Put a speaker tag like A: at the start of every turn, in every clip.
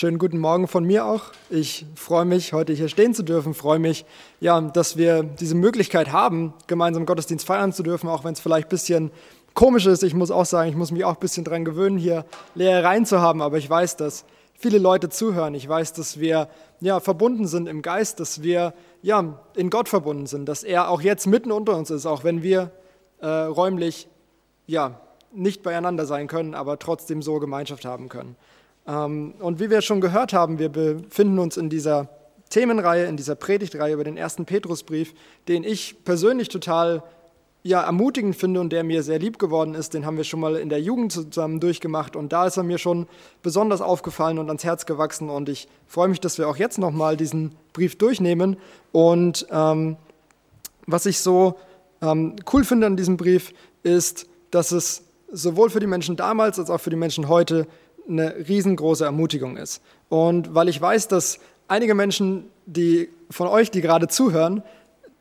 A: Schönen guten Morgen von mir auch. Ich freue mich, heute hier stehen zu dürfen. Freue mich, ja, dass wir diese Möglichkeit haben, gemeinsam Gottesdienst feiern zu dürfen, auch wenn es vielleicht ein bisschen komisch ist. Ich muss auch sagen, ich muss mich auch ein bisschen daran gewöhnen, hier Lehrereien zu haben. Aber ich weiß, dass viele Leute zuhören. Ich weiß, dass wir ja verbunden sind im Geist, dass wir ja in Gott verbunden sind, dass er auch jetzt mitten unter uns ist, auch wenn wir äh, räumlich ja nicht beieinander sein können, aber trotzdem so Gemeinschaft haben können. Ähm, und wie wir schon gehört haben, wir befinden uns in dieser Themenreihe, in dieser Predigtreihe über den ersten Petrusbrief, den ich persönlich total ja, ermutigend finde und der mir sehr lieb geworden ist. Den haben wir schon mal in der Jugend zusammen durchgemacht und da ist er mir schon besonders aufgefallen und ans Herz gewachsen und ich freue mich, dass wir auch jetzt nochmal diesen Brief durchnehmen. Und ähm, was ich so ähm, cool finde an diesem Brief ist, dass es sowohl für die Menschen damals als auch für die Menschen heute eine riesengroße Ermutigung ist. Und weil ich weiß, dass einige Menschen, die von euch, die gerade zuhören,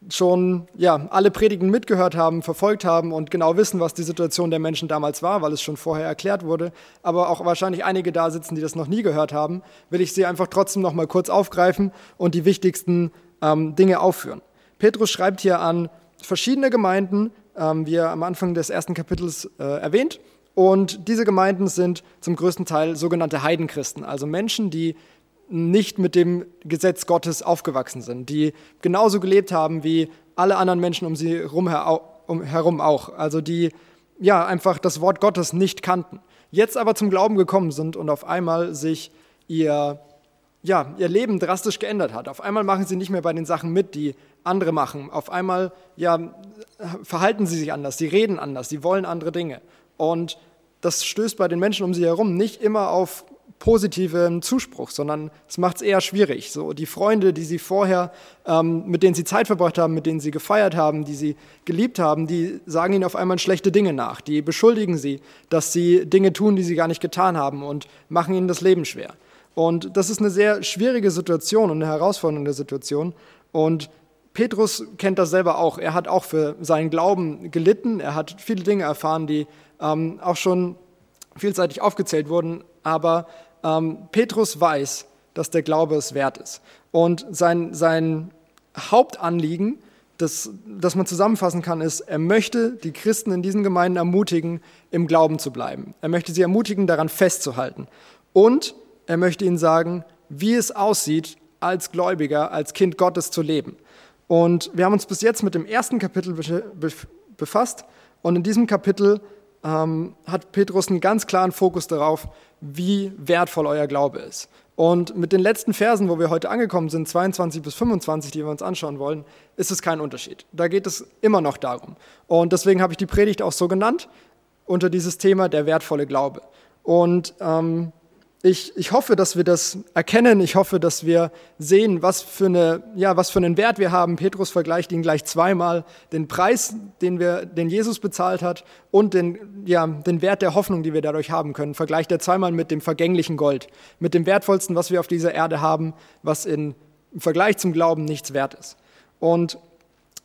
A: schon ja, alle Predigten mitgehört haben, verfolgt haben und genau wissen, was die Situation der Menschen damals war, weil es schon vorher erklärt wurde, aber auch wahrscheinlich einige da sitzen, die das noch nie gehört haben, will ich sie einfach trotzdem noch mal kurz aufgreifen und die wichtigsten ähm, Dinge aufführen. Petrus schreibt hier an verschiedene Gemeinden, ähm, wie er am Anfang des ersten Kapitels äh, erwähnt, und diese Gemeinden sind zum größten Teil sogenannte Heidenchristen, also Menschen, die nicht mit dem Gesetz Gottes aufgewachsen sind, die genauso gelebt haben wie alle anderen Menschen um sie herum auch, also die ja einfach das Wort Gottes nicht kannten, jetzt aber zum Glauben gekommen sind und auf einmal sich ihr ja, ihr Leben drastisch geändert hat. Auf einmal machen sie nicht mehr bei den Sachen mit, die andere machen. Auf einmal ja, verhalten sie sich anders, sie reden anders, sie wollen andere Dinge. Und das stößt bei den Menschen um sie herum nicht immer auf positiven Zuspruch, sondern es macht es eher schwierig. So die Freunde, die sie vorher, ähm, mit denen sie Zeit verbracht haben, mit denen sie gefeiert haben, die sie geliebt haben, die sagen ihnen auf einmal schlechte Dinge nach. Die beschuldigen sie, dass sie Dinge tun, die sie gar nicht getan haben und machen ihnen das Leben schwer. Und das ist eine sehr schwierige Situation und eine herausfordernde Situation. Und Petrus kennt das selber auch. Er hat auch für seinen Glauben gelitten. Er hat viele Dinge erfahren, die ähm, auch schon vielseitig aufgezählt wurden. Aber ähm, Petrus weiß, dass der Glaube es wert ist. Und sein, sein Hauptanliegen, das, das man zusammenfassen kann, ist, er möchte die Christen in diesen Gemeinden ermutigen, im Glauben zu bleiben. Er möchte sie ermutigen, daran festzuhalten. Und er möchte ihnen sagen, wie es aussieht, als Gläubiger, als Kind Gottes zu leben. Und wir haben uns bis jetzt mit dem ersten Kapitel befasst. Und in diesem Kapitel ähm, hat Petrus einen ganz klaren Fokus darauf, wie wertvoll euer Glaube ist. Und mit den letzten Versen, wo wir heute angekommen sind, 22 bis 25, die wir uns anschauen wollen, ist es kein Unterschied. Da geht es immer noch darum. Und deswegen habe ich die Predigt auch so genannt, unter dieses Thema der wertvolle Glaube. Und ähm, ich, ich hoffe, dass wir das erkennen. Ich hoffe, dass wir sehen, was für, eine, ja, was für einen Wert wir haben. Petrus vergleicht ihn gleich zweimal. Den Preis, den, wir, den Jesus bezahlt hat und den, ja, den Wert der Hoffnung, die wir dadurch haben können, vergleicht er zweimal mit dem vergänglichen Gold. Mit dem wertvollsten, was wir auf dieser Erde haben, was in, im Vergleich zum Glauben nichts wert ist. Und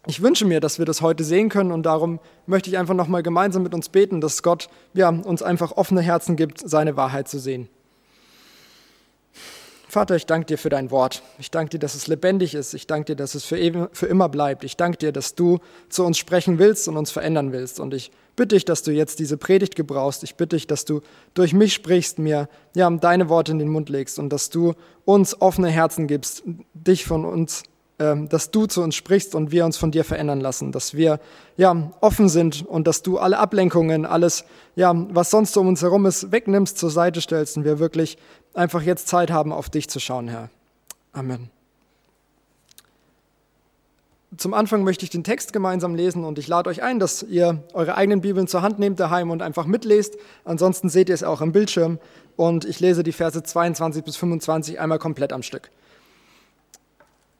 A: ich wünsche mir, dass wir das heute sehen können und darum möchte ich einfach nochmal gemeinsam mit uns beten, dass Gott ja, uns einfach offene Herzen gibt, seine Wahrheit zu sehen. Vater, ich danke dir für dein Wort. Ich danke dir, dass es lebendig ist. Ich danke dir, dass es für, für immer bleibt. Ich danke dir, dass du zu uns sprechen willst und uns verändern willst. Und ich bitte dich, dass du jetzt diese Predigt gebrauchst. Ich bitte dich, dass du durch mich sprichst, mir ja, deine Worte in den Mund legst und dass du uns offene Herzen gibst, dich von uns ähm, dass du zu uns sprichst und wir uns von dir verändern lassen, dass wir ja offen sind und dass du alle Ablenkungen, alles ja, was sonst um uns herum ist, wegnimmst, zur Seite stellst und wir wirklich einfach jetzt Zeit haben, auf dich zu schauen, Herr. Amen. Zum Anfang möchte ich den Text gemeinsam lesen und ich lade euch ein, dass ihr eure eigenen Bibeln zur Hand nehmt daheim und einfach mitlest. Ansonsten seht ihr es auch im Bildschirm und ich lese die Verse 22 bis 25 einmal komplett am Stück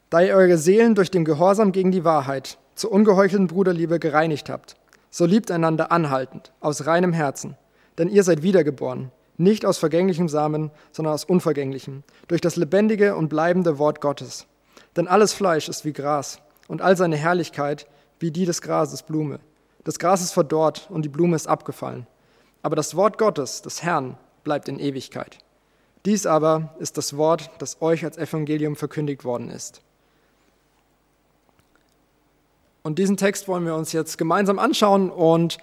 A: da ihr eure Seelen durch den Gehorsam gegen die Wahrheit zur ungeheuchelten Bruderliebe gereinigt habt, so liebt einander anhaltend, aus reinem Herzen, denn ihr seid wiedergeboren, nicht aus vergänglichem Samen, sondern aus unvergänglichem, durch das lebendige und bleibende Wort Gottes. Denn alles Fleisch ist wie Gras, und all seine Herrlichkeit wie die des Grases Blume. Das Gras ist verdorrt und die Blume ist abgefallen. Aber das Wort Gottes, des Herrn, bleibt in Ewigkeit. Dies aber ist das Wort, das euch als Evangelium verkündigt worden ist. Und diesen Text wollen wir uns jetzt gemeinsam anschauen und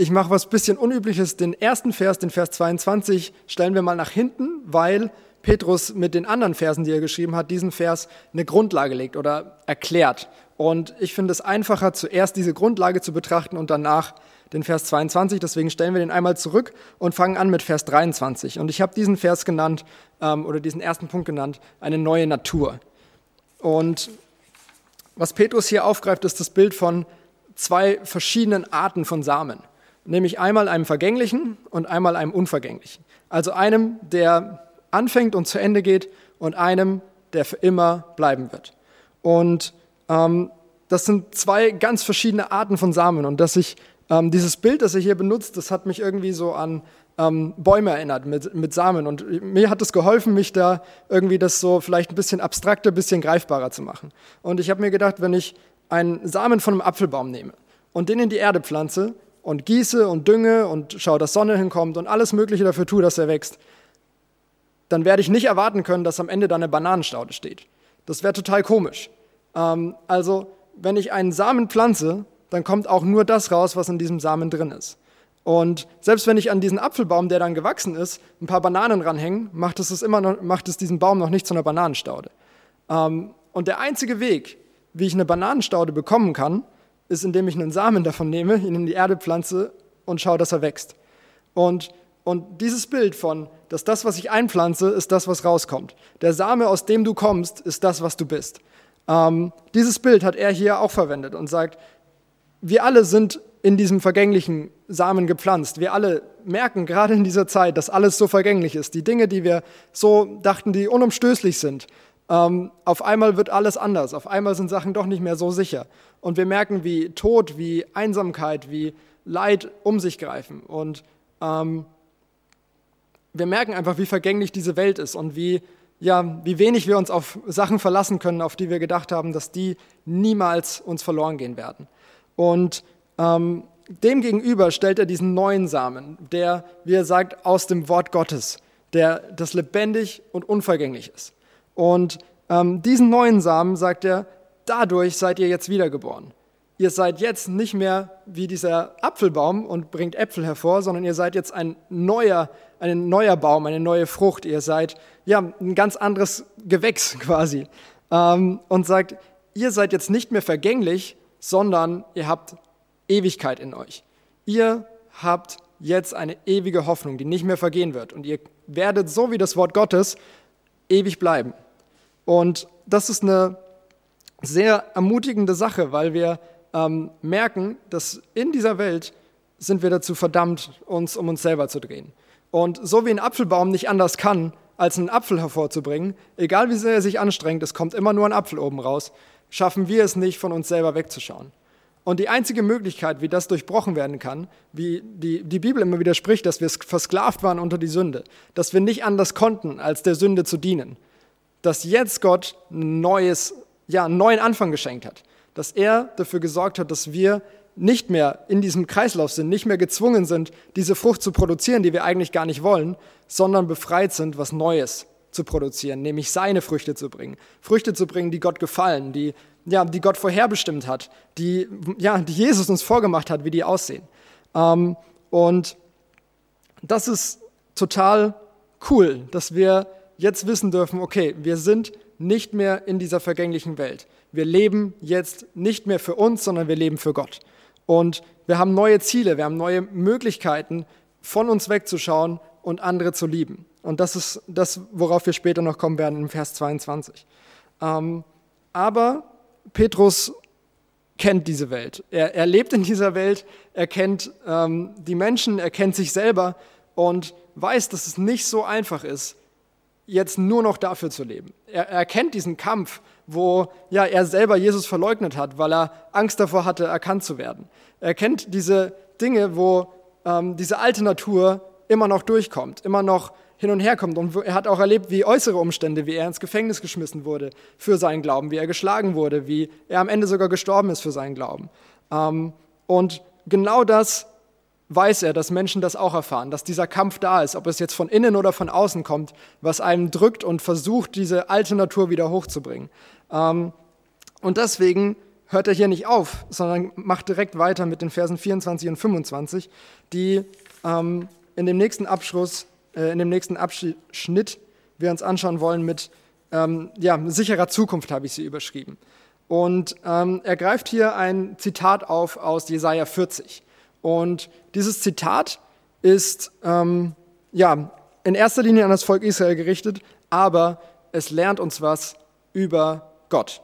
A: ich mache was bisschen Unübliches. Den ersten Vers, den Vers 22, stellen wir mal nach hinten, weil Petrus mit den anderen Versen, die er geschrieben hat, diesen Vers eine Grundlage legt oder erklärt. Und ich finde es einfacher, zuerst diese Grundlage zu betrachten und danach den Vers 22. Deswegen stellen wir den einmal zurück und fangen an mit Vers 23. Und ich habe diesen Vers genannt ähm, oder diesen ersten Punkt genannt, eine neue Natur. Und was Petrus hier aufgreift, ist das Bild von zwei verschiedenen Arten von Samen nämlich einmal einem vergänglichen und einmal einem unvergänglichen. Also einem, der anfängt und zu Ende geht und einem, der für immer bleiben wird. Und ähm, das sind zwei ganz verschiedene Arten von Samen. Und dass ich ähm, dieses Bild, das er hier benutzt, das hat mich irgendwie so an ähm, Bäume erinnert mit, mit Samen. Und mir hat es geholfen, mich da irgendwie das so vielleicht ein bisschen abstrakter, ein bisschen greifbarer zu machen. Und ich habe mir gedacht, wenn ich einen Samen von einem Apfelbaum nehme und den in die Erde pflanze, und gieße und dünge und schaue, dass Sonne hinkommt und alles Mögliche dafür tue, dass er wächst, dann werde ich nicht erwarten können, dass am Ende da eine Bananenstaude steht. Das wäre total komisch. Ähm, also, wenn ich einen Samen pflanze, dann kommt auch nur das raus, was in diesem Samen drin ist. Und selbst wenn ich an diesen Apfelbaum, der dann gewachsen ist, ein paar Bananen ranhänge, macht es, es immer noch, macht es diesen Baum noch nicht zu einer Bananenstaude. Ähm, und der einzige Weg, wie ich eine Bananenstaude bekommen kann, ist, indem ich einen Samen davon nehme, ihn in die Erde pflanze und schaue, dass er wächst. Und, und dieses Bild von, dass das, was ich einpflanze, ist das, was rauskommt. Der Same, aus dem du kommst, ist das, was du bist. Ähm, dieses Bild hat er hier auch verwendet und sagt, wir alle sind in diesem vergänglichen Samen gepflanzt. Wir alle merken gerade in dieser Zeit, dass alles so vergänglich ist. Die Dinge, die wir so dachten, die unumstößlich sind, ähm, auf einmal wird alles anders. Auf einmal sind Sachen doch nicht mehr so sicher. Und wir merken, wie Tod, wie Einsamkeit, wie Leid um sich greifen. Und ähm, wir merken einfach, wie vergänglich diese Welt ist und wie, ja, wie wenig wir uns auf Sachen verlassen können, auf die wir gedacht haben, dass die niemals uns verloren gehen werden. Und ähm, demgegenüber stellt er diesen neuen Samen, der, wie er sagt, aus dem Wort Gottes, der das lebendig und unvergänglich ist. Und ähm, diesen neuen Samen, sagt er, dadurch seid ihr jetzt wiedergeboren. Ihr seid jetzt nicht mehr wie dieser Apfelbaum und bringt Äpfel hervor, sondern ihr seid jetzt ein neuer, ein neuer Baum, eine neue Frucht. Ihr seid ja ein ganz anderes Gewächs quasi. Ähm, und sagt, ihr seid jetzt nicht mehr vergänglich, sondern ihr habt Ewigkeit in euch. Ihr habt jetzt eine ewige Hoffnung, die nicht mehr vergehen wird. Und ihr werdet, so wie das Wort Gottes, ewig bleiben. Und das ist eine sehr ermutigende Sache, weil wir ähm, merken, dass in dieser Welt sind wir dazu verdammt, uns um uns selber zu drehen. Und so wie ein Apfelbaum nicht anders kann, als einen Apfel hervorzubringen, egal wie sehr er sich anstrengt, es kommt immer nur ein Apfel oben raus, schaffen wir es nicht, von uns selber wegzuschauen. Und die einzige Möglichkeit, wie das durchbrochen werden kann, wie die, die Bibel immer wieder spricht, dass wir versklavt waren unter die Sünde, dass wir nicht anders konnten, als der Sünde zu dienen, dass jetzt Gott neues, ja, einen neuen Anfang geschenkt hat. Dass er dafür gesorgt hat, dass wir nicht mehr in diesem Kreislauf sind, nicht mehr gezwungen sind, diese Frucht zu produzieren, die wir eigentlich gar nicht wollen, sondern befreit sind, was Neues zu produzieren, nämlich seine Früchte zu bringen. Früchte zu bringen, die Gott gefallen, die, ja, die Gott vorherbestimmt hat, die, ja, die Jesus uns vorgemacht hat, wie die aussehen. Ähm, und das ist total cool, dass wir jetzt wissen dürfen, okay, wir sind nicht mehr in dieser vergänglichen Welt. Wir leben jetzt nicht mehr für uns, sondern wir leben für Gott. Und wir haben neue Ziele, wir haben neue Möglichkeiten, von uns wegzuschauen und andere zu lieben. Und das ist das, worauf wir später noch kommen werden im Vers 22. Ähm, aber Petrus kennt diese Welt. Er, er, lebt in dieser Welt, er kennt ähm, die Menschen, er kennt sich selber und weiß, dass es nicht so einfach ist, jetzt nur noch dafür zu leben. Er, er kennt diesen Kampf, wo ja, er selber Jesus verleugnet hat, weil er Angst davor hatte, erkannt zu werden. Er kennt diese Dinge, wo ähm, diese alte Natur immer noch durchkommt, immer noch hin und her kommt. Und er hat auch erlebt, wie äußere Umstände, wie er ins Gefängnis geschmissen wurde für seinen Glauben, wie er geschlagen wurde, wie er am Ende sogar gestorben ist für seinen Glauben. Ähm, und genau das weiß er, dass Menschen das auch erfahren, dass dieser Kampf da ist, ob es jetzt von innen oder von außen kommt, was einem drückt und versucht, diese alte Natur wieder hochzubringen. Ähm, und deswegen hört er hier nicht auf, sondern macht direkt weiter mit den Versen 24 und 25, die ähm, in dem nächsten Abschluss, äh, in dem nächsten Abschnitt wir uns anschauen wollen mit ähm, ja, sicherer Zukunft, habe ich sie überschrieben. Und er greift hier ein Zitat auf aus Jesaja 40. Und dieses Zitat ist ähm, ja in erster Linie an das Volk Israel gerichtet, aber es lernt uns was über Gott.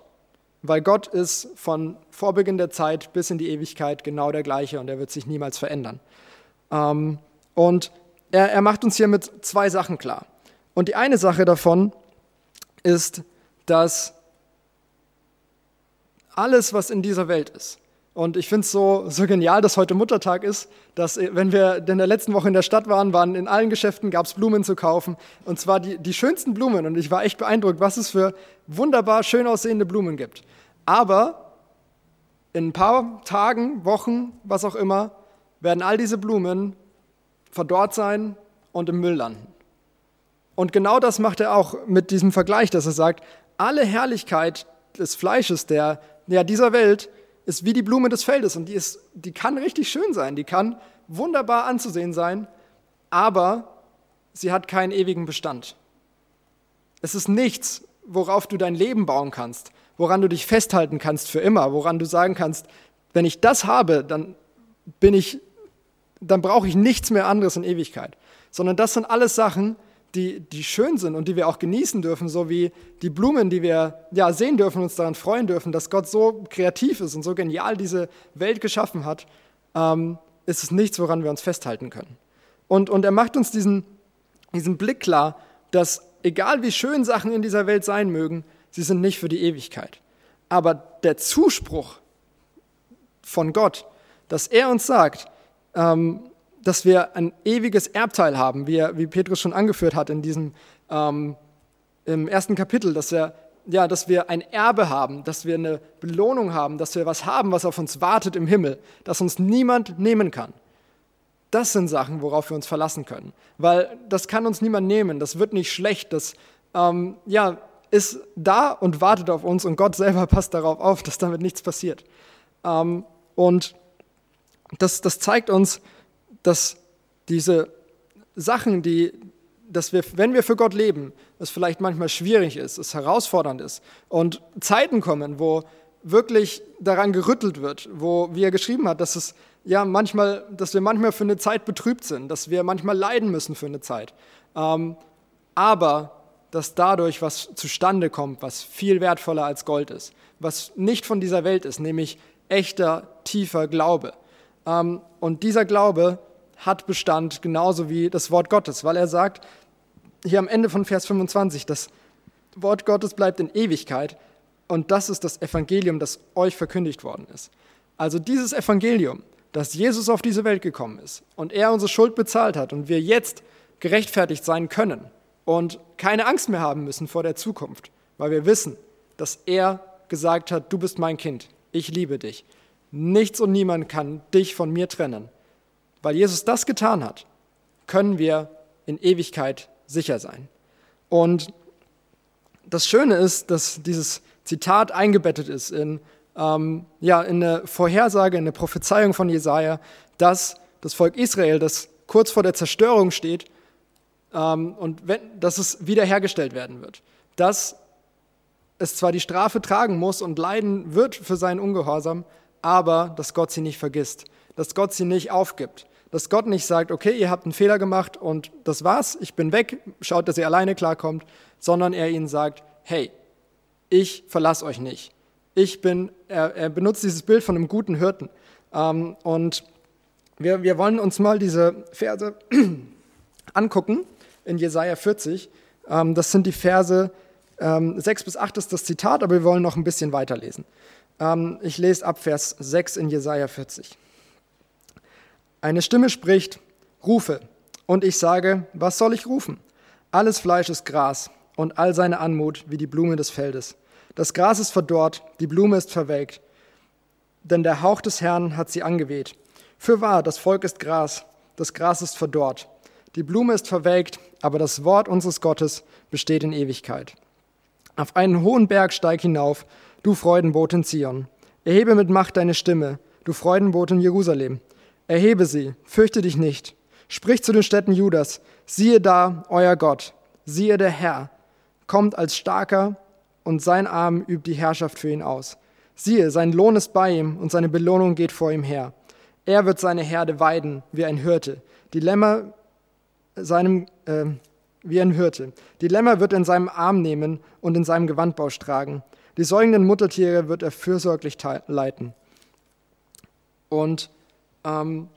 A: Weil Gott ist von Vorbeginn der Zeit bis in die Ewigkeit genau der gleiche und er wird sich niemals verändern. Ähm, und er, er macht uns hier mit zwei Sachen klar. Und die eine Sache davon ist, dass alles, was in dieser Welt ist, und ich finde es so, so genial, dass heute Muttertag ist, dass äh, wenn wir in der letzten Woche in der Stadt waren, waren in allen Geschäften gab es Blumen zu kaufen. Und zwar die, die schönsten Blumen. Und ich war echt beeindruckt, was es für wunderbar schön aussehende Blumen gibt. Aber in ein paar Tagen, Wochen, was auch immer, werden all diese Blumen verdorrt sein und im Müll landen. Und genau das macht er auch mit diesem Vergleich, dass er sagt, alle Herrlichkeit des Fleisches der, ja, dieser Welt ist wie die Blume des Feldes und die, ist, die kann richtig schön sein, die kann wunderbar anzusehen sein, aber sie hat keinen ewigen Bestand. Es ist nichts, worauf du dein Leben bauen kannst, woran du dich festhalten kannst für immer, woran du sagen kannst, wenn ich das habe, dann bin ich, dann brauche ich nichts mehr anderes in Ewigkeit. Sondern das sind alles Sachen, die, die schön sind und die wir auch genießen dürfen, so wie die Blumen, die wir ja, sehen dürfen und uns daran freuen dürfen, dass Gott so kreativ ist und so genial diese Welt geschaffen hat, ähm, ist es nichts, woran wir uns festhalten können. Und, und er macht uns diesen, diesen Blick klar, dass egal wie schön Sachen in dieser Welt sein mögen, sie sind nicht für die Ewigkeit. Aber der Zuspruch von Gott, dass er uns sagt, ähm, dass wir ein ewiges Erbteil haben, wie, wie Petrus schon angeführt hat in diesem ähm, im ersten Kapitel, dass wir, ja, dass wir ein Erbe haben, dass wir eine Belohnung haben, dass wir was haben, was auf uns wartet im Himmel, das uns niemand nehmen kann. Das sind Sachen, worauf wir uns verlassen können, weil das kann uns niemand nehmen, das wird nicht schlecht, das ähm, ja, ist da und wartet auf uns und Gott selber passt darauf auf, dass damit nichts passiert. Ähm, und das, das zeigt uns, dass diese Sachen, die, dass wir, wenn wir für Gott leben, es vielleicht manchmal schwierig ist, es herausfordernd ist und Zeiten kommen, wo wirklich daran gerüttelt wird, wo, wie er geschrieben hat, dass es ja manchmal, dass wir manchmal für eine Zeit betrübt sind, dass wir manchmal leiden müssen für eine Zeit. Ähm, aber dass dadurch was zustande kommt, was viel wertvoller als Gold ist, was nicht von dieser Welt ist, nämlich echter, tiefer Glaube. Ähm, und dieser Glaube hat Bestand, genauso wie das Wort Gottes, weil er sagt, hier am Ende von Vers 25, das Wort Gottes bleibt in Ewigkeit und das ist das Evangelium, das euch verkündigt worden ist. Also dieses Evangelium, dass Jesus auf diese Welt gekommen ist und er unsere Schuld bezahlt hat und wir jetzt gerechtfertigt sein können und keine Angst mehr haben müssen vor der Zukunft, weil wir wissen, dass er gesagt hat, du bist mein Kind, ich liebe dich. Nichts und niemand kann dich von mir trennen. Weil Jesus das getan hat, können wir in Ewigkeit sicher sein. Und das Schöne ist, dass dieses Zitat eingebettet ist in, ähm, ja, in eine Vorhersage, in eine Prophezeiung von Jesaja, dass das Volk Israel, das kurz vor der Zerstörung steht, ähm, und wenn, dass es wiederhergestellt werden wird. Dass es zwar die Strafe tragen muss und leiden wird für seinen Ungehorsam, aber dass Gott sie nicht vergisst, dass Gott sie nicht aufgibt, dass Gott nicht sagt, okay, ihr habt einen Fehler gemacht und das war's, ich bin weg, schaut, dass ihr alleine klarkommt, sondern er ihnen sagt, hey, ich verlasse euch nicht. Ich bin, er, er, benutzt dieses Bild von einem guten Hirten. Ähm, und wir, wir wollen uns mal diese Verse angucken in Jesaja 40. Ähm, das sind die Verse ähm, 6 bis 8 ist das Zitat, aber wir wollen noch ein bisschen weiterlesen. Ähm, ich lese ab Vers 6 in Jesaja 40. Eine Stimme spricht, rufe. Und ich sage, was soll ich rufen? Alles Fleisch ist Gras und all seine Anmut wie die Blume des Feldes. Das Gras ist verdorrt, die Blume ist verwelkt, denn der Hauch des Herrn hat sie angeweht. Für wahr, das Volk ist Gras, das Gras ist verdorrt, die Blume ist verwelkt, aber das Wort unseres Gottes besteht in Ewigkeit. Auf einen hohen Berg steig hinauf, du Freudenboot in Zion. Erhebe mit Macht deine Stimme, du Freudenboot in Jerusalem. Erhebe sie, fürchte dich nicht. Sprich zu den Städten Judas, siehe da, euer Gott, siehe der Herr, kommt als starker und sein Arm übt die Herrschaft für ihn aus. Siehe, sein Lohn ist bei ihm und seine Belohnung geht vor ihm her. Er wird seine Herde weiden wie ein Hirte, die Lämmer seinem, äh, wie ein Hirte. Die Lämmer wird er in seinem Arm nehmen und in seinem Gewandbausch tragen. Die säugenden Muttertiere wird er fürsorglich leiten. Und ähm,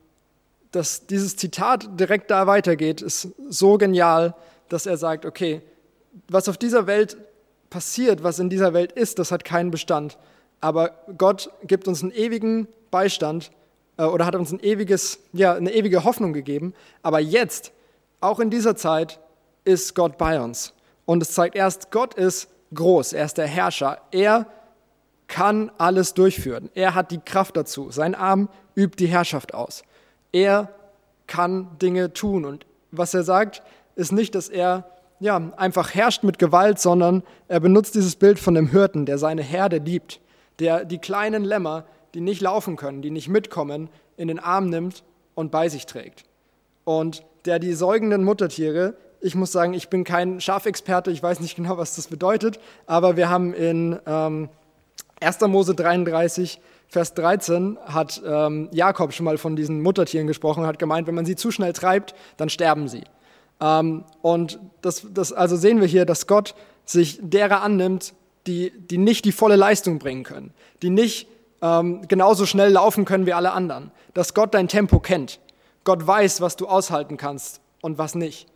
A: dass dieses Zitat direkt da weitergeht, ist so genial, dass er sagt, okay, was auf dieser Welt passiert, was in dieser Welt ist, das hat keinen Bestand. Aber Gott gibt uns einen ewigen Beistand äh, oder hat uns ein ewiges, ja, eine ewige Hoffnung gegeben. Aber jetzt, auch in dieser Zeit, ist Gott bei uns. Und es zeigt erst, Gott ist groß, er ist der Herrscher. Er kann alles durchführen. Er hat die Kraft dazu. Sein Arm übt die Herrschaft aus. Er kann Dinge tun. Und was er sagt, ist nicht, dass er ja, einfach herrscht mit Gewalt, sondern er benutzt dieses Bild von dem Hirten, der seine Herde liebt, der die kleinen Lämmer, die nicht laufen können, die nicht mitkommen, in den Arm nimmt und bei sich trägt. Und der die säugenden Muttertiere, ich muss sagen, ich bin kein Schafexperte, ich weiß nicht genau, was das bedeutet, aber wir haben in ähm, 1. Mose 33, Vers 13, hat ähm, Jakob schon mal von diesen Muttertieren gesprochen, hat gemeint, wenn man sie zu schnell treibt, dann sterben sie. Ähm, und das, das, also sehen wir hier, dass Gott sich derer annimmt, die, die nicht die volle Leistung bringen können, die nicht ähm, genauso schnell laufen können wie alle anderen, dass Gott dein Tempo kennt. Gott weiß, was du aushalten kannst und was nicht.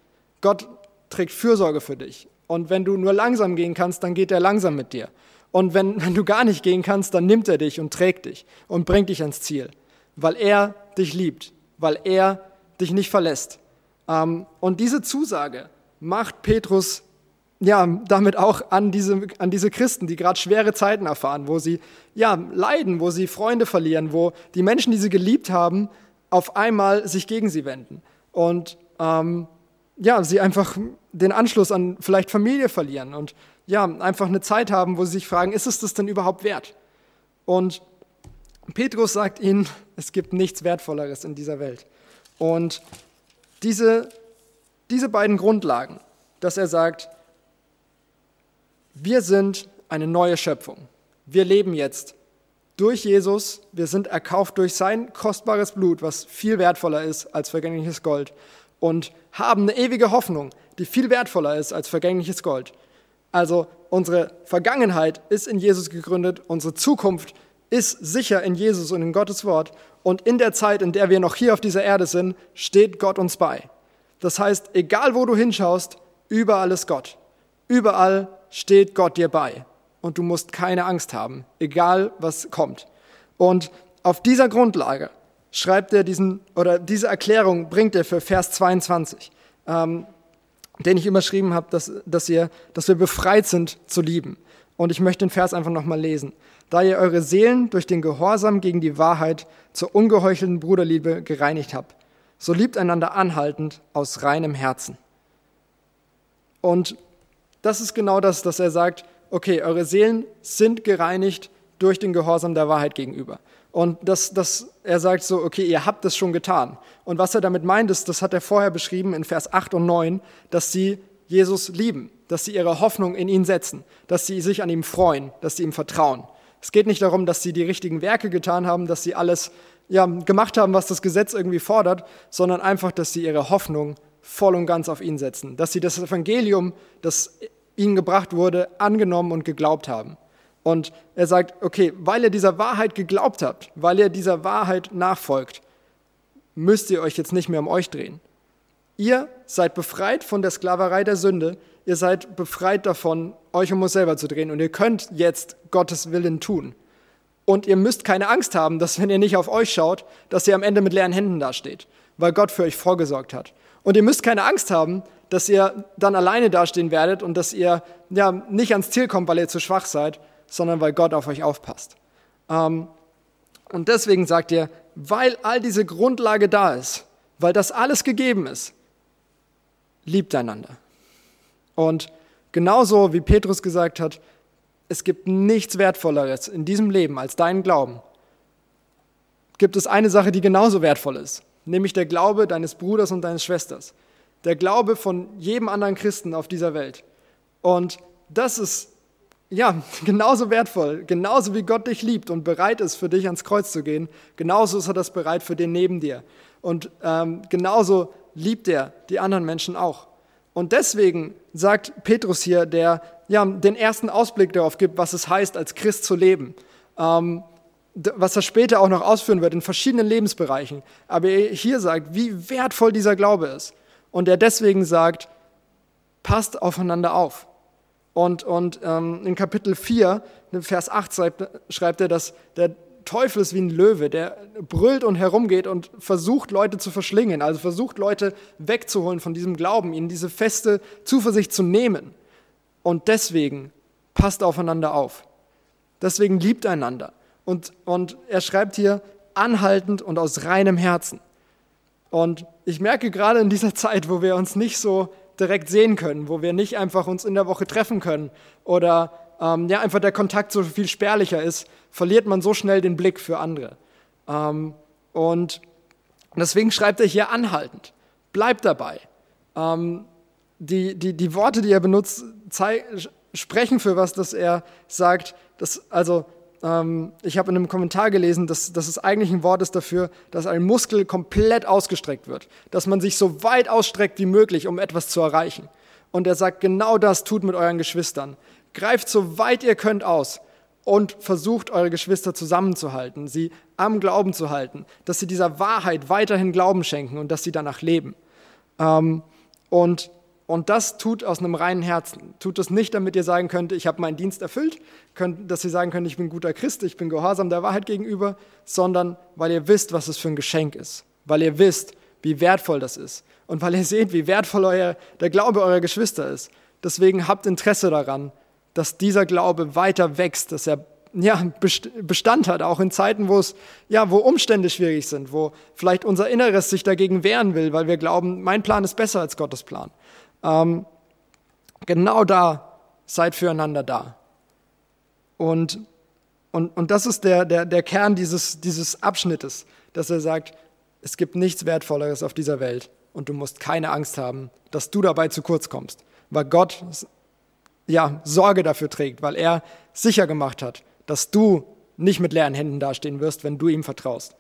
A: Gott trägt Fürsorge für dich. Und wenn du nur langsam gehen kannst, dann geht er langsam mit dir. Und wenn, wenn du gar nicht gehen kannst, dann nimmt er dich und trägt dich und bringt dich ans Ziel, weil er dich liebt, weil er dich nicht verlässt. Ähm, und diese Zusage macht Petrus ja, damit auch an diese, an diese Christen, die gerade schwere Zeiten erfahren, wo sie ja, leiden, wo sie Freunde verlieren, wo die Menschen, die sie geliebt haben, auf einmal sich gegen sie wenden. Und ähm, ja, sie einfach den Anschluss an vielleicht Familie verlieren und ja, einfach eine Zeit haben, wo sie sich fragen, ist es das denn überhaupt wert? Und Petrus sagt ihnen, es gibt nichts Wertvolleres in dieser Welt. Und diese, diese beiden Grundlagen, dass er sagt, wir sind eine neue Schöpfung. Wir leben jetzt durch Jesus, wir sind erkauft durch sein kostbares Blut, was viel wertvoller ist als vergängliches Gold, und haben eine ewige Hoffnung, die viel wertvoller ist als vergängliches Gold. Also unsere Vergangenheit ist in Jesus gegründet, unsere Zukunft ist sicher in Jesus und in Gottes Wort. Und in der Zeit, in der wir noch hier auf dieser Erde sind, steht Gott uns bei. Das heißt, egal wo du hinschaust, überall ist Gott. Überall steht Gott dir bei. Und du musst keine Angst haben, egal was kommt. Und auf dieser Grundlage schreibt er diesen, oder diese Erklärung bringt er für Vers 22, ähm, den ich überschrieben habe, dass, dass, dass wir befreit sind zu lieben. Und ich möchte den Vers einfach nochmal lesen. Da ihr eure Seelen durch den Gehorsam gegen die Wahrheit zur ungeheuchelten Bruderliebe gereinigt habt, so liebt einander anhaltend aus reinem Herzen. Und das ist genau das, dass er sagt, okay, eure Seelen sind gereinigt durch den Gehorsam der Wahrheit gegenüber. Und das, das, er sagt so, okay, ihr habt es schon getan. Und was er damit meint, ist, das hat er vorher beschrieben in Vers 8 und 9, dass sie Jesus lieben, dass sie ihre Hoffnung in ihn setzen, dass sie sich an ihm freuen, dass sie ihm vertrauen. Es geht nicht darum, dass sie die richtigen Werke getan haben, dass sie alles ja, gemacht haben, was das Gesetz irgendwie fordert, sondern einfach, dass sie ihre Hoffnung voll und ganz auf ihn setzen, dass sie das Evangelium, das ihnen gebracht wurde, angenommen und geglaubt haben. Und er sagt, okay, weil ihr dieser Wahrheit geglaubt habt, weil ihr dieser Wahrheit nachfolgt, müsst ihr euch jetzt nicht mehr um euch drehen. Ihr seid befreit von der Sklaverei der Sünde, ihr seid befreit davon, euch um euch selber zu drehen und ihr könnt jetzt Gottes Willen tun. Und ihr müsst keine Angst haben, dass wenn ihr nicht auf euch schaut, dass ihr am Ende mit leeren Händen dasteht, weil Gott für euch vorgesorgt hat. Und ihr müsst keine Angst haben, dass ihr dann alleine dastehen werdet und dass ihr ja, nicht ans Ziel kommt, weil ihr zu schwach seid, sondern weil Gott auf euch aufpasst. Ähm, und deswegen sagt ihr, weil all diese Grundlage da ist, weil das alles gegeben ist, liebt einander. Und genauso wie Petrus gesagt hat, es gibt nichts Wertvolleres in diesem Leben als deinen Glauben, gibt es eine Sache, die genauso wertvoll ist, nämlich der Glaube deines Bruders und deines Schwesters, der Glaube von jedem anderen Christen auf dieser Welt. Und das ist ja genauso wertvoll, genauso wie Gott dich liebt und bereit ist, für dich ans Kreuz zu gehen, genauso ist er das bereit für den neben dir. Und ähm, genauso liebt er die anderen Menschen auch. Und deswegen sagt Petrus hier, der ja, den ersten Ausblick darauf gibt, was es heißt, als Christ zu leben. Ähm, was er später auch noch ausführen wird in verschiedenen Lebensbereichen. Aber er hier sagt, wie wertvoll dieser Glaube ist. Und er deswegen sagt, passt aufeinander auf. Und, und ähm, in Kapitel 4, Vers 8 schreibt, schreibt er, dass der Teufel ist wie ein Löwe, der brüllt und herumgeht und versucht, Leute zu verschlingen, also versucht, Leute wegzuholen von diesem Glauben, ihnen diese feste Zuversicht zu nehmen. Und deswegen passt aufeinander auf. Deswegen liebt einander. Und, und er schreibt hier anhaltend und aus reinem Herzen. Und ich merke gerade in dieser Zeit, wo wir uns nicht so direkt sehen können, wo wir nicht einfach uns in der Woche treffen können oder ähm, ja, einfach der Kontakt so viel spärlicher ist, verliert man so schnell den Blick für andere. Ähm, und deswegen schreibt er hier anhaltend. Bleibt dabei. Ähm, die, die, die Worte, die er benutzt, sprechen für was, dass er sagt, dass, also ähm, ich habe in einem Kommentar gelesen, dass, dass es eigentlich ein Wort ist dafür, dass ein Muskel komplett ausgestreckt wird, dass man sich so weit ausstreckt wie möglich, um etwas zu erreichen. Und er sagt, genau das tut mit euren Geschwistern. Greift so weit ihr könnt aus und versucht eure Geschwister zusammenzuhalten, sie am Glauben zu halten, dass sie dieser Wahrheit weiterhin Glauben schenken und dass sie danach leben. Ähm, und und das tut aus einem reinen Herzen. Tut es nicht, damit ihr sagen könnt, ich habe meinen Dienst erfüllt, könnt, dass ihr sagen könnt, ich bin guter Christ, ich bin gehorsam der Wahrheit gegenüber, sondern weil ihr wisst, was es für ein Geschenk ist. Weil ihr wisst, wie wertvoll das ist. Und weil ihr seht, wie wertvoll euer, der Glaube eurer Geschwister ist. Deswegen habt Interesse daran, dass dieser Glaube weiter wächst, dass er ja, Bestand hat, auch in Zeiten, wo es, ja, wo Umstände schwierig sind, wo vielleicht unser Inneres sich dagegen wehren will, weil wir glauben, mein Plan ist besser als Gottes Plan. Ähm, genau da seid füreinander da. Und, und, und das ist der, der, der Kern dieses, dieses Abschnittes, dass er sagt, es gibt nichts Wertvolleres auf dieser Welt und du musst keine Angst haben, dass du dabei zu kurz kommst, weil Gott ja, Sorge dafür trägt, weil er sicher gemacht hat, dass du nicht mit leeren Händen dastehen wirst, wenn du ihm vertraust.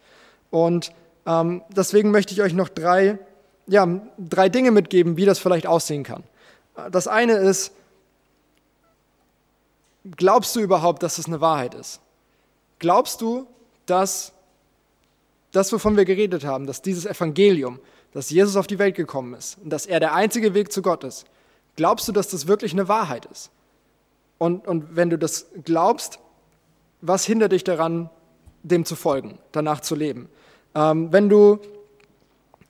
A: Und ähm, deswegen möchte ich euch noch drei ja, drei Dinge mitgeben, wie das vielleicht aussehen kann. Das eine ist, glaubst du überhaupt, dass es eine Wahrheit ist? Glaubst du, dass das, wovon wir geredet haben, dass dieses Evangelium, dass Jesus auf die Welt gekommen ist und dass er der einzige Weg zu Gott ist, glaubst du, dass das wirklich eine Wahrheit ist? Und, und wenn du das glaubst, was hindert dich daran, dem zu folgen, danach zu leben? Ähm, wenn du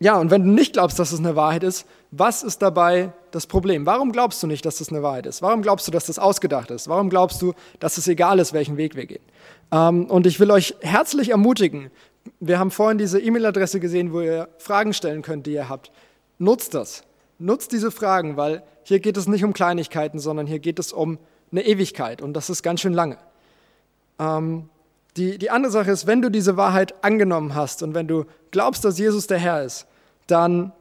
A: ja, und wenn du nicht glaubst, dass es eine Wahrheit ist, was ist dabei das Problem? Warum glaubst du nicht, dass es eine Wahrheit ist? Warum glaubst du, dass das ausgedacht ist? Warum glaubst du, dass es egal ist, welchen Weg wir gehen? Ähm, und ich will euch herzlich ermutigen. Wir haben vorhin diese E-Mail-Adresse gesehen, wo ihr Fragen stellen könnt, die ihr habt. Nutzt das. Nutzt diese Fragen, weil hier geht es nicht um Kleinigkeiten, sondern hier geht es um eine Ewigkeit und das ist ganz schön lange. Ähm, die, die andere Sache ist, wenn du diese Wahrheit angenommen hast und wenn du glaubst, dass Jesus der Herr ist, dann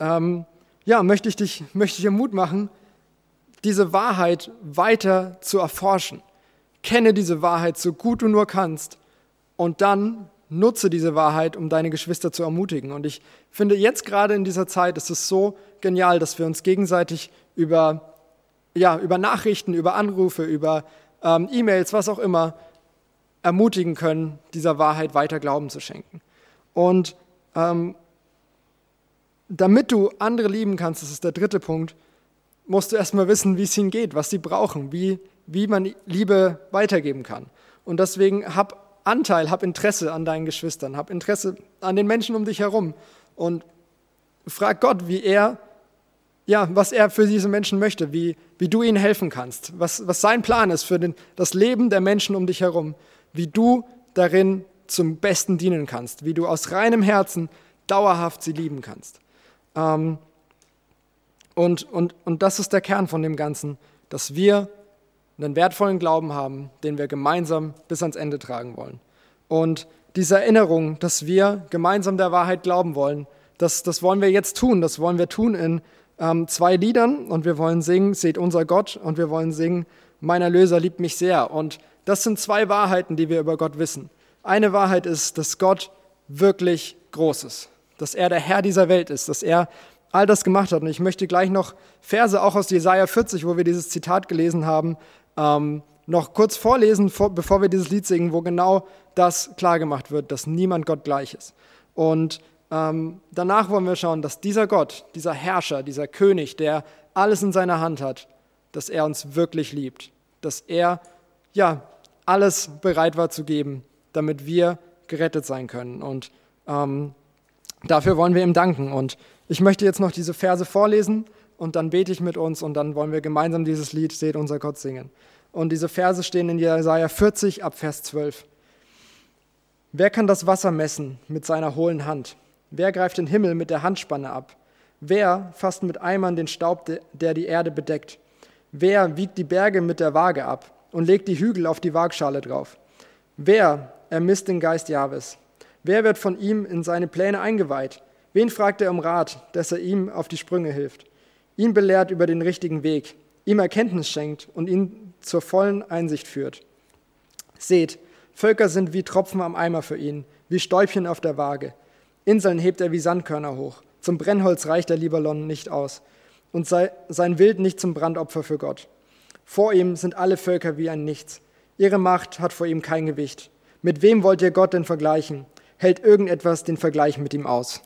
A: ähm, ja, möchte, ich dich, möchte ich dir Mut machen, diese Wahrheit weiter zu erforschen. Kenne diese Wahrheit so gut du nur kannst und dann nutze diese Wahrheit, um deine Geschwister zu ermutigen. Und ich finde, jetzt gerade in dieser Zeit ist es so genial, dass wir uns gegenseitig über, ja, über Nachrichten, über Anrufe, über ähm, E-Mails, was auch immer, ermutigen können, dieser Wahrheit weiter Glauben zu schenken. Und ähm, damit du andere lieben kannst, das ist der dritte Punkt, musst du erstmal wissen, wie es ihnen geht, was sie brauchen, wie, wie man Liebe weitergeben kann. Und deswegen hab Anteil, hab Interesse an deinen Geschwistern, hab Interesse an den Menschen um dich herum und frag Gott, wie er, ja, was er für diese Menschen möchte, wie, wie du ihnen helfen kannst, was, was sein Plan ist für den, das Leben der Menschen um dich herum, wie du darin zum Besten dienen kannst, wie du aus reinem Herzen dauerhaft sie lieben kannst. Ähm, und, und, und das ist der Kern von dem Ganzen, dass wir einen wertvollen Glauben haben, den wir gemeinsam bis ans Ende tragen wollen. Und diese Erinnerung, dass wir gemeinsam der Wahrheit glauben wollen, das, das wollen wir jetzt tun. Das wollen wir tun in ähm, zwei Liedern und wir wollen singen, seht unser Gott und wir wollen singen, mein Erlöser liebt mich sehr. Und das sind zwei Wahrheiten, die wir über Gott wissen. Eine Wahrheit ist, dass Gott wirklich groß ist, dass er der Herr dieser Welt ist, dass er all das gemacht hat. Und ich möchte gleich noch Verse auch aus Jesaja 40, wo wir dieses Zitat gelesen haben, ähm, noch kurz vorlesen, vor, bevor wir dieses Lied singen, wo genau das klargemacht wird, dass niemand Gott gleich ist. Und ähm, danach wollen wir schauen, dass dieser Gott, dieser Herrscher, dieser König, der alles in seiner Hand hat, dass er uns wirklich liebt, dass er ja alles bereit war zu geben, damit wir gerettet sein können. Und ähm, dafür wollen wir ihm danken. Und ich möchte jetzt noch diese Verse vorlesen und dann bete ich mit uns und dann wollen wir gemeinsam dieses Lied Seht unser Gott singen. Und diese Verse stehen in Jesaja 40 ab Vers 12. Wer kann das Wasser messen mit seiner hohlen Hand? Wer greift den Himmel mit der Handspanne ab? Wer fasst mit Eimern den Staub, der die Erde bedeckt? Wer wiegt die Berge mit der Waage ab und legt die Hügel auf die Waagschale drauf? Wer ermisst den Geist Jahwes? Wer wird von ihm in seine Pläne eingeweiht? Wen fragt er um Rat, dass er ihm auf die Sprünge hilft? Ihn belehrt über den richtigen Weg, ihm Erkenntnis schenkt und ihn zur vollen Einsicht führt. Seht, Völker sind wie Tropfen am Eimer für ihn, wie Stäubchen auf der Waage. Inseln hebt er wie Sandkörner hoch. Zum Brennholz reicht der Libanon nicht aus und sei, sein Wild nicht zum Brandopfer für Gott. Vor ihm sind alle Völker wie ein Nichts. Ihre Macht hat vor ihm kein Gewicht. Mit wem wollt ihr Gott denn vergleichen? Hält irgendetwas den Vergleich mit ihm aus?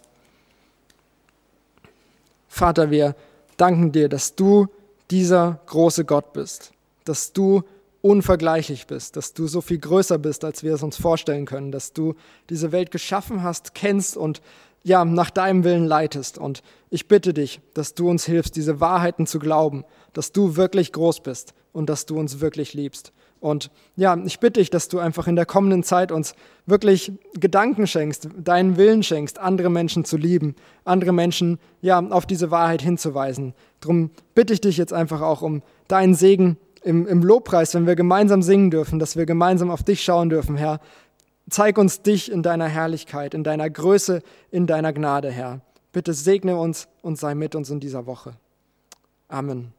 A: Vater, wir danken dir, dass du dieser große Gott bist, dass du unvergleichlich bist, dass du so viel größer bist, als wir es uns vorstellen können, dass du diese Welt geschaffen hast, kennst und ja, nach deinem Willen leitest. Und ich bitte dich, dass du uns hilfst, diese Wahrheiten zu glauben, dass du wirklich groß bist und dass du uns wirklich liebst. Und ja, ich bitte dich, dass du einfach in der kommenden Zeit uns wirklich Gedanken schenkst, deinen Willen schenkst, andere Menschen zu lieben, andere Menschen ja auf diese Wahrheit hinzuweisen. Drum bitte ich dich jetzt einfach auch um deinen Segen im, im Lobpreis, wenn wir gemeinsam singen dürfen, dass wir gemeinsam auf dich schauen dürfen, Herr. Zeig uns dich in deiner Herrlichkeit, in deiner Größe, in deiner Gnade, Herr. Bitte segne uns und sei mit uns in dieser Woche. Amen.